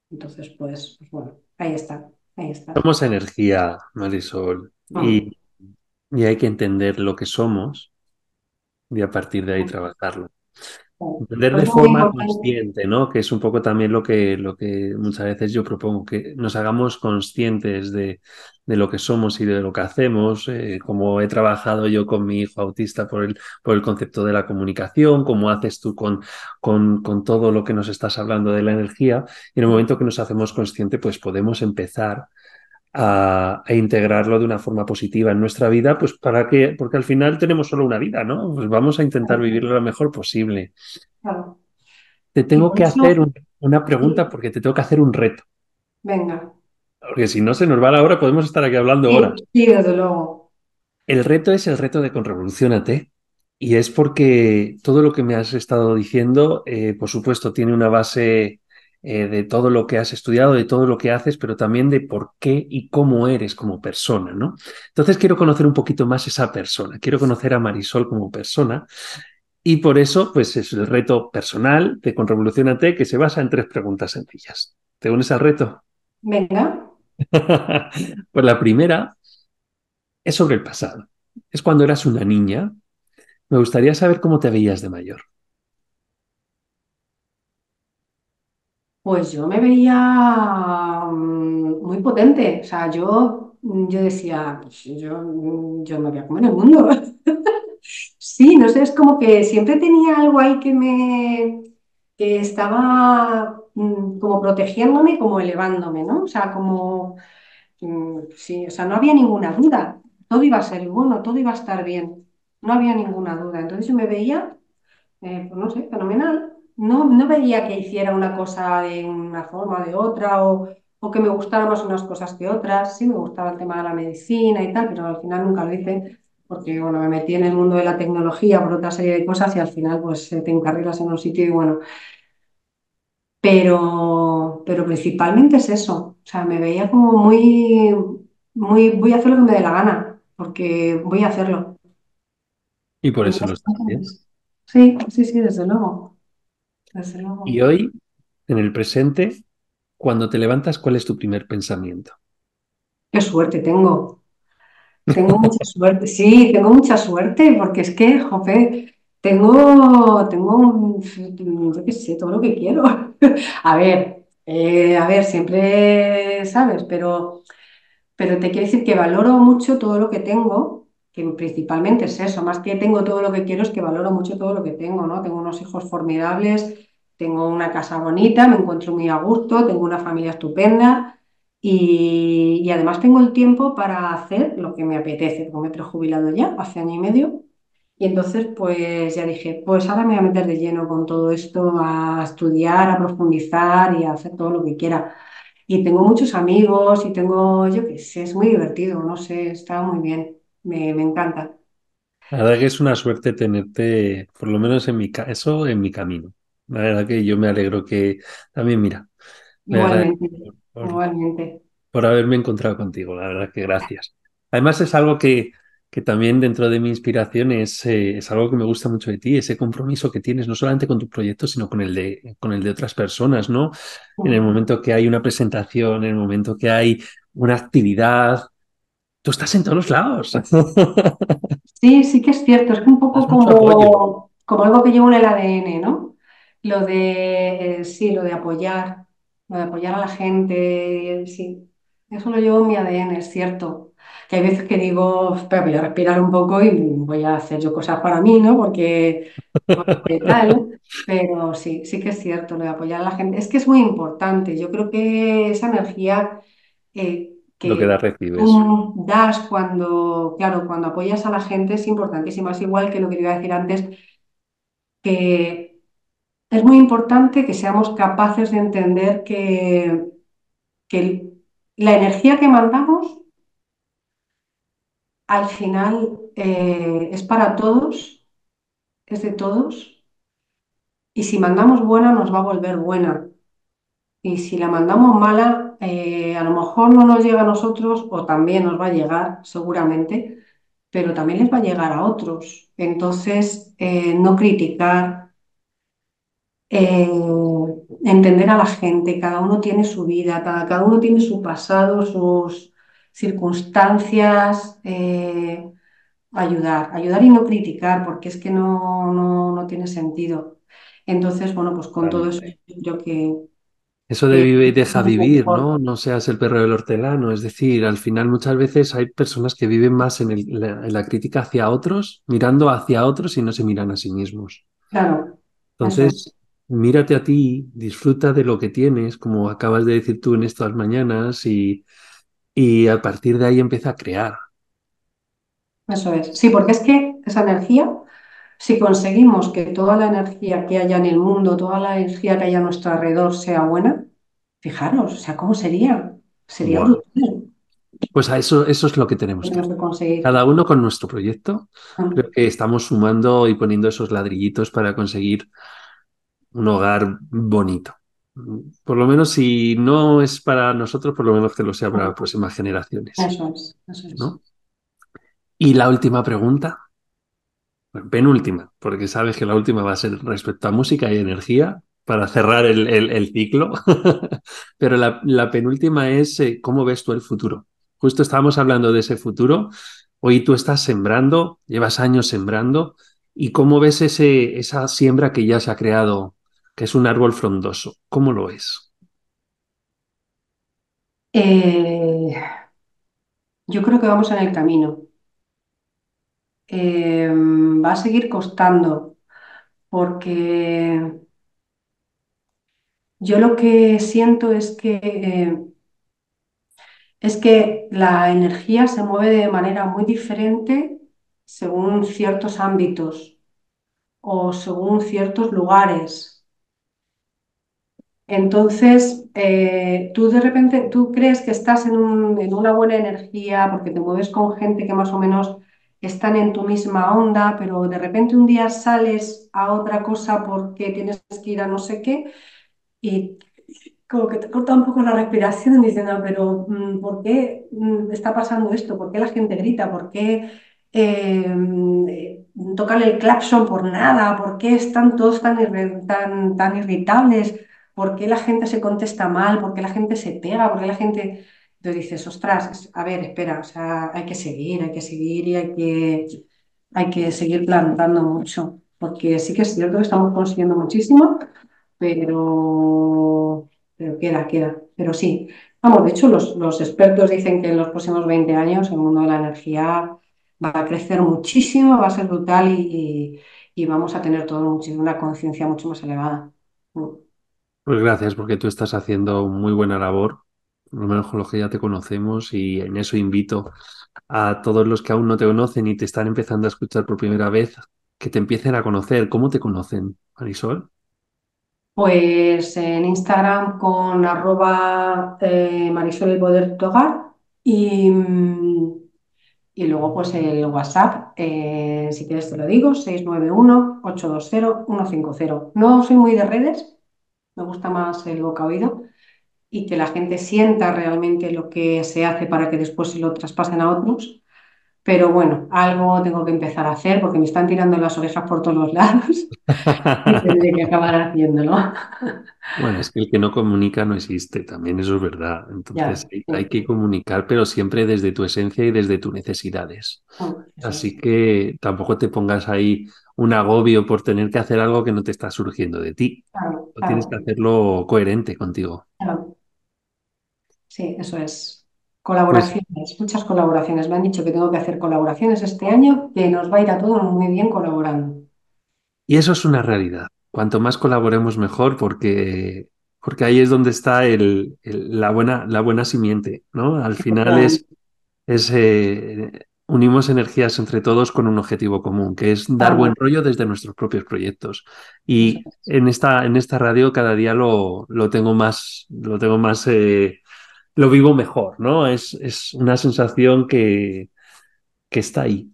B: Entonces, pues, pues bueno, ahí está, ahí está.
A: Somos energía, Marisol,
B: Mm,
A: y, y hay que entender lo que somos y a partir de ahí trabajarlo. Entender de
B: eso es muy
A: forma consciente, ¿no? Que es un poco también lo que, lo que muchas veces yo propongo, que nos hagamos conscientes de, de lo que somos y de lo que hacemos, eh, como he trabajado yo con mi hijo autista por el, por el concepto de la comunicación, como haces tú con, con, con todo lo que nos estás hablando de la energía, y en el momento que nos hacemos conscientes, pues podemos empezar a, a integrarlo de una forma positiva en nuestra vida, pues para que, porque al final tenemos solo una vida, ¿no? Pues vamos a intentar vivirlo lo mejor posible.
B: Claro.
A: Te tengo que hacer un- una pregunta porque te tengo que hacer un reto.
B: venga.
A: Porque si no se nos va la hora, podemos estar aquí hablando
B: Sí,
A: horas.
B: sí, desde luego.
A: El reto es el reto de Conrevoluciónate. Y es porque todo lo que me has estado diciendo, eh, por supuesto, tiene una base eh, de todo lo que has estudiado, de todo lo que haces, pero también de por qué y cómo eres como persona, ¿no? Entonces quiero conocer un poquito más esa persona. Quiero conocer a Marisol como persona. Y por eso, pues es el reto personal de Conrevoluciónate que se basa en tres preguntas sencillas. ¿Te unes al reto?
B: Venga. [LAUGHS]
A: Pues la primera es sobre el pasado. Es cuando eras una niña. Me gustaría saber cómo te veías de mayor.
B: Pues yo me veía mm, muy potente. O sea, yo, yo decía, pues yo, mm, yo me voy a comer el mundo. [LAUGHS] Sí, no sé, es como que siempre tenía algo ahí que me que estaba mm, como protegiéndome, como elevándome, ¿no? O sea, como mm, sí, o sea, no había ninguna duda. Todo iba a ser bueno, todo iba a estar bien. No había ninguna duda. Entonces yo me veía eh, pues no sé, fenomenal. No, no veía que hiciera una cosa de una forma o de otra, o, o que me gustaran más unas cosas que otras. Sí, me gustaba el tema de la medicina y tal, pero al final nunca lo hice, porque bueno, me metí en el mundo de la tecnología por otra serie de cosas y al final pues eh, te encarrilas en un sitio y bueno, pero, pero principalmente es eso. O sea, me veía como muy, muy, voy a hacer lo que me dé la gana, porque voy a hacerlo.
A: Y por eso lo
B: está.
A: estás.
B: Sí, sí, sí, desde luego, desde
A: Y hoy, en el presente, cuando te levantas, ¿cuál es tu primer pensamiento?
B: Qué suerte tengo. Tengo [LAUGHS] mucha suerte. Sí, tengo mucha suerte porque es que, jope, tengo, tengo, yo qué sé, todo lo que quiero. [LAUGHS] A ver, eh, a ver, siempre sabes, pero, pero te quiero decir que valoro mucho todo lo que tengo, que principalmente es eso, más que tengo todo lo que quiero, es que valoro mucho todo lo que tengo, ¿no? Tengo unos hijos formidables, tengo una casa bonita, me encuentro muy a gusto, tengo una familia estupenda y, además tengo el tiempo para hacer lo que me apetece, como me he prejubilado ya hace año y medio. Y entonces, pues ya dije, pues ahora me voy a meter de lleno con todo esto, a estudiar, a profundizar y a hacer todo lo que quiera. Y tengo muchos amigos y tengo, yo qué sé, es muy divertido, no sé, está muy bien, me, encanta.
A: La verdad que es una suerte tenerte, por lo menos en mi caso, en mi camino. La verdad que yo me alegro que también, mira,
B: Igualmente,
A: por,
B: igualmente.
A: por haberme encontrado contigo, la verdad que gracias. Además es algo que, que también dentro de mi inspiración es, eh, es algo que me gusta mucho de ti, ese compromiso que tienes no solamente con tu proyecto, sino con el de, con el de otras personas, ¿no? En el momento que hay una presentación, en el momento que hay una actividad, tú estás en todos lados. [LAUGHS]
B: Sí, sí que es cierto, es que un poco como, como algo que llevo en el ADN, ¿no? Lo de, eh, sí, lo de apoyar, lo de apoyar a la gente, sí, eso lo llevo en mi ADN, es cierto. Que hay veces que digo, espera, voy a respirar un poco y voy a hacer yo cosas para mí, ¿no? Porque, porque tal, pero sí, sí que es cierto, lo de apoyar a la gente. Es que es muy importante, yo creo que esa energía eh,
A: Lo que das
B: que
A: recibes.
B: das cuando, claro, cuando apoyas a la gente es importantísimo. Es igual que lo que te iba a decir antes, que es muy importante que seamos capaces de entender que, la energía que mandamos al final eh, es para todos, es de todos, y si mandamos buena nos va a volver buena. Y si la mandamos mala, eh, a lo mejor no nos llega a nosotros o también nos va a llegar, seguramente, pero también les va a llegar a otros. Entonces, eh, no criticar, eh, entender a la gente, cada uno tiene su vida, cada, cada uno tiene su pasado, sus circunstancias, eh, ayudar, ayudar y no criticar, porque es que no, no, no tiene sentido. Entonces, bueno, pues con todo eso, yo creo que,
A: Eso de vive y deja vivir. ¿no? No seas el perro del hortelano. Es decir, al final muchas veces hay personas que viven más en, el- la, en la crítica hacia otros, mirando hacia otros y no se miran a sí mismos.
B: Claro.
A: Entonces, mírate a ti, disfruta de lo que tienes, como acabas de decir tú en estas mañanas, y, y a partir de ahí empieza a crear.
B: Eso es. Sí, porque es que esa energía, si conseguimos que toda la energía que haya en el mundo, toda la energía que haya a nuestro alrededor sea buena, fijaros, o sea, ¿cómo sería? Sería brutal.
A: Pues a eso, eso es lo que tenemos que
B: Tenemos que conseguir.
A: Cada uno con nuestro proyecto. Creo que estamos sumando y poniendo esos ladrillitos para conseguir un hogar bonito. Por lo menos si no es para nosotros, por lo menos que lo sea para las
B: mm.
A: próximas generaciones,
B: Eso es, eso es.
A: ¿no? Y la última pregunta, bueno, penúltima, porque sabes que la última va a ser respecto a música y energía para cerrar el, el- el ciclo. [LAUGHS] Pero la, la penúltima es eh, ¿cómo ves tú el futuro? Justo estábamos hablando de ese futuro. Hoy tú estás sembrando, llevas años sembrando, ¿y cómo ves ese, esa siembra que ya se ha creado, que es un árbol frondoso? ¿Cómo lo ves?
B: Eh, yo creo que vamos en el camino. Eh, va a seguir costando porque yo lo que siento es que eh, es que la energía se mueve de manera muy diferente según ciertos ámbitos o según ciertos lugares. Entonces, eh, tú de repente, tú crees que estás en, un- en una buena energía porque te mueves con gente que más o menos están en tu misma onda, pero de repente un día sales a otra cosa porque tienes que ir a no sé qué y como que te corta un poco la respiración [LAUGHS] diciendo, pero mm, ¿por qué mm, está pasando esto? ¿Por qué la gente grita? ¿Por qué eh, tocan el claxon por nada? ¿Por qué están todos tan irritables? ¿Por qué la gente se contesta mal? ¿Por qué la gente se pega? ¿Por qué la gente... Entonces dices, ostras, a ver, espera, o sea, hay que seguir, hay que seguir y hay que, hay que seguir plantando mucho, porque sí que es cierto que estamos consiguiendo muchísimo, pero, pero queda, queda. Pero sí, vamos, de hecho los, los expertos dicen que en los próximos 20 años el mundo de la energía va a crecer muchísimo, va a ser brutal y, y vamos a tener todo muchísimo, una conciencia mucho más elevada.
A: Pues gracias, porque tú estás haciendo muy buena labor, por lo menos con los que ya te conocemos, y en eso invito a todos los que aún no te conocen y te están empezando a escuchar por primera vez, que te empiecen a conocer. ¿Cómo te conocen, Marisol?
B: Pues en Instagram con arroba eh, Marisol el Poder y, Y luego, pues el WhatsApp, eh, si quieres te lo digo, 691-820-150. No soy muy de redes, me gusta más el boca oído y que la gente sienta realmente lo que se hace para que después se lo traspasen a otros. Pero bueno, algo tengo que empezar a hacer porque me están tirando las orejas por todos los lados y [LAUGHS] tendré que acabar haciéndolo.
A: Bueno, es que el que no comunica no existe, también eso es verdad. Entonces hay, hay, que comunicar, pero siempre desde tu esencia y desde tus necesidades. Así que tampoco te pongas ahí un agobio por tener que hacer algo que no te está surgiendo de ti. Claro, claro. Tienes que hacerlo coherente contigo.
B: Claro. Sí, eso es. Colaboraciones, pues, muchas colaboraciones. Me han dicho que tengo que hacer colaboraciones este año, que nos va a ir a todos muy bien colaborando.
A: Y eso es una realidad. Cuanto más colaboremos mejor, porque, porque ahí es donde está el, el, la, buena, la buena simiente, ¿no? Al final es, es eh, unimos energías entre todos con un objetivo común, que es dar buen rollo desde nuestros propios proyectos. Y en esta, en esta radio cada día lo, lo tengo más, lo tengo más eh, lo vivo mejor, ¿no? Es, es una sensación que, que está ahí.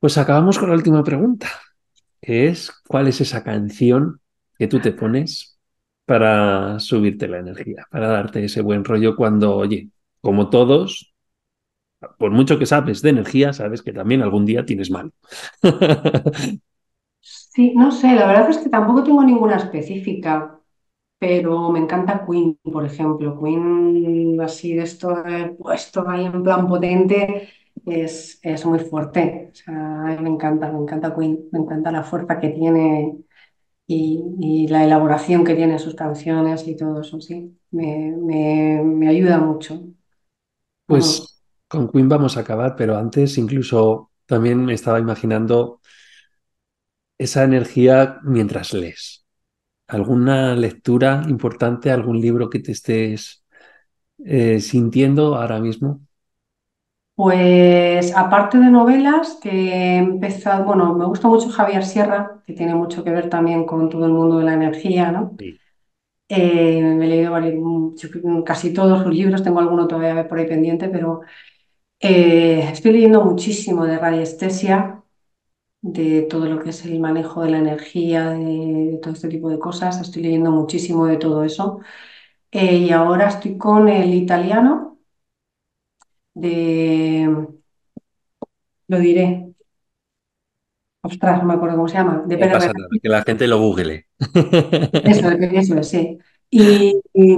A: Pues acabamos con la última pregunta, que es, ¿cuál es esa canción que tú te pones para subirte la energía, para darte ese buen rollo cuando, oye, como todos, por mucho que sabes de energía, sabes que también algún día tienes mal. [LAUGHS]
B: Sí, no sé, la verdad es que tampoco tengo ninguna específica pero me encanta Queen, por ejemplo. Queen, así de esto puesto ahí en plan potente, es, es muy fuerte. O sea, me encanta, me encanta Queen, me encanta la fuerza que tiene y, y la elaboración que tiene sus canciones y todo eso, sí. Me, me, me ayuda mucho.
A: Pues con Queen vamos a acabar, pero antes incluso también me estaba imaginando esa energía mientras lees. ¿Alguna lectura importante, algún libro que te estés eh, sintiendo ahora mismo?
B: Pues aparte de novelas, que he empezado, bueno, me gusta mucho Javier Sierra, que tiene mucho que ver también con todo el mundo de la energía, ¿no?
A: Sí.
B: Eh, me he leído varios, casi todos sus libros, tengo alguno todavía por ahí pendiente, pero eh, estoy leyendo muchísimo de radiestesia, de todo lo que es el manejo de la energía, de, de todo este tipo de cosas. Estoy leyendo muchísimo de todo eso. Eh, y ahora estoy con el italiano de, lo diré, ostras, no me acuerdo cómo se llama, de
A: No
B: Pedro
A: pasa nada, que la gente lo google.
B: Eso, eso es, sí. Y, y,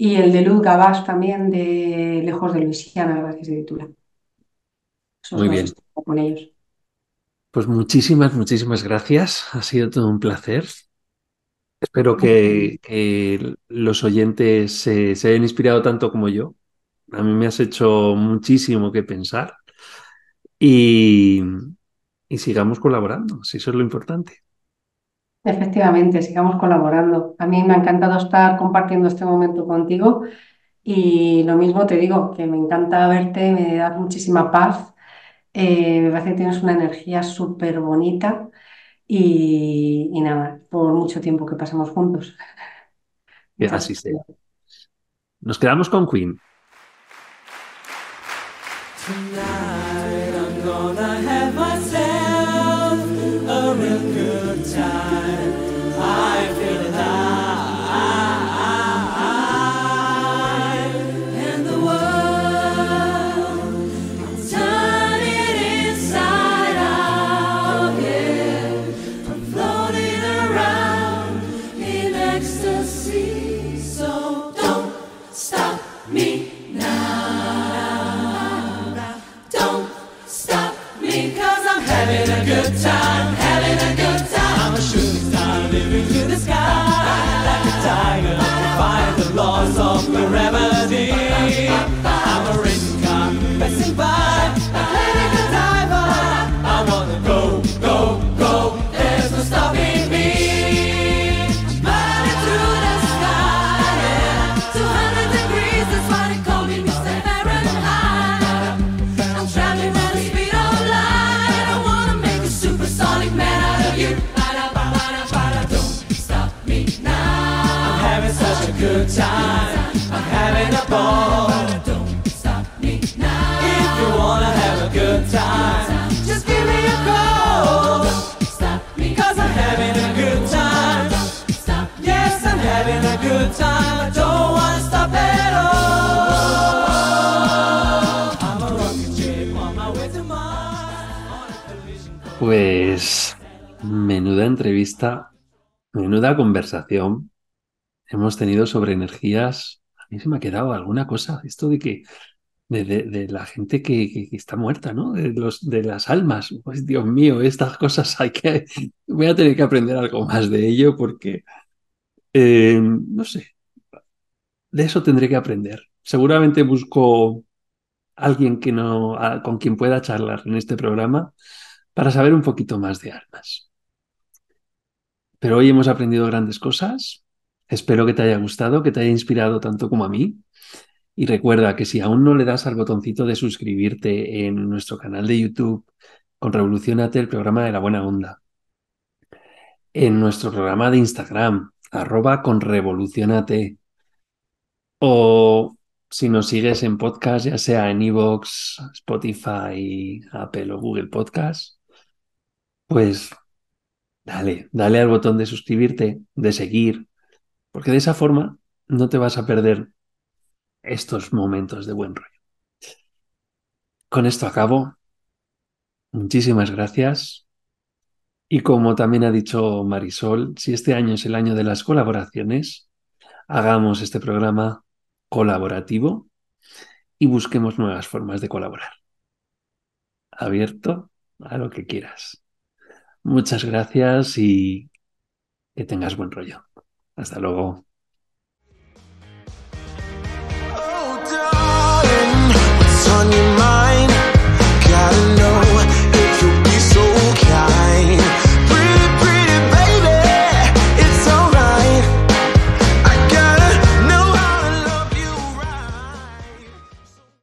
B: y el de Luz Gabás también, de Lejos de Luisiana, la verdad que se titula. Esos
A: Muy bien.
B: con ellos.
A: Pues muchísimas, muchísimas gracias. Ha sido todo un placer. Espero que, que los oyentes se, se hayan inspirado tanto como yo. A mí me has hecho muchísimo que pensar y, y sigamos colaborando, si eso es lo importante.
B: Efectivamente, sigamos colaborando. A mí me ha encantado estar compartiendo este momento contigo y lo mismo te digo, que me encanta verte, me da muchísima paz. Eh, me parece que tienes una energía súper bonita y, y nada, por mucho tiempo que pasemos juntos.
A: Que así sea. Nos quedamos con Queen.
C: Tonight I'm gonna have myself a real
A: conversación hemos tenido sobre energías. A mí se me ha quedado alguna cosa, esto de que de, la gente que, está muerta, ¿no? De los de las almas. Pues Dios mío, estas cosas hay que voy a tener que aprender algo más de ello porque eh, no sé, de eso tendré que aprender. Seguramente busco alguien que no, con quien pueda charlar en este programa para saber un poquito más de almas. Pero hoy hemos aprendido grandes cosas. Espero que te haya gustado, que te haya inspirado tanto como a mí. Y recuerda que si aún no le das al botoncito de suscribirte en nuestro canal de YouTube con Revolucionate, el programa de la buena onda, en nuestro programa de Instagram, arroba con o si nos sigues en podcast, ya sea en iVoox, Spotify, Apple o Google Podcast, pues dale, dale al botón de suscribirte, de seguir, porque de esa forma no te vas a perder estos momentos de buen rollo. Con esto acabo. Muchísimas gracias. Y como también ha dicho Marisol, si este año es el año de las colaboraciones, hagamos este programa colaborativo y busquemos nuevas formas de colaborar. Abierto a lo que quieras. Muchas gracias y que tengas buen rollo. Hasta luego.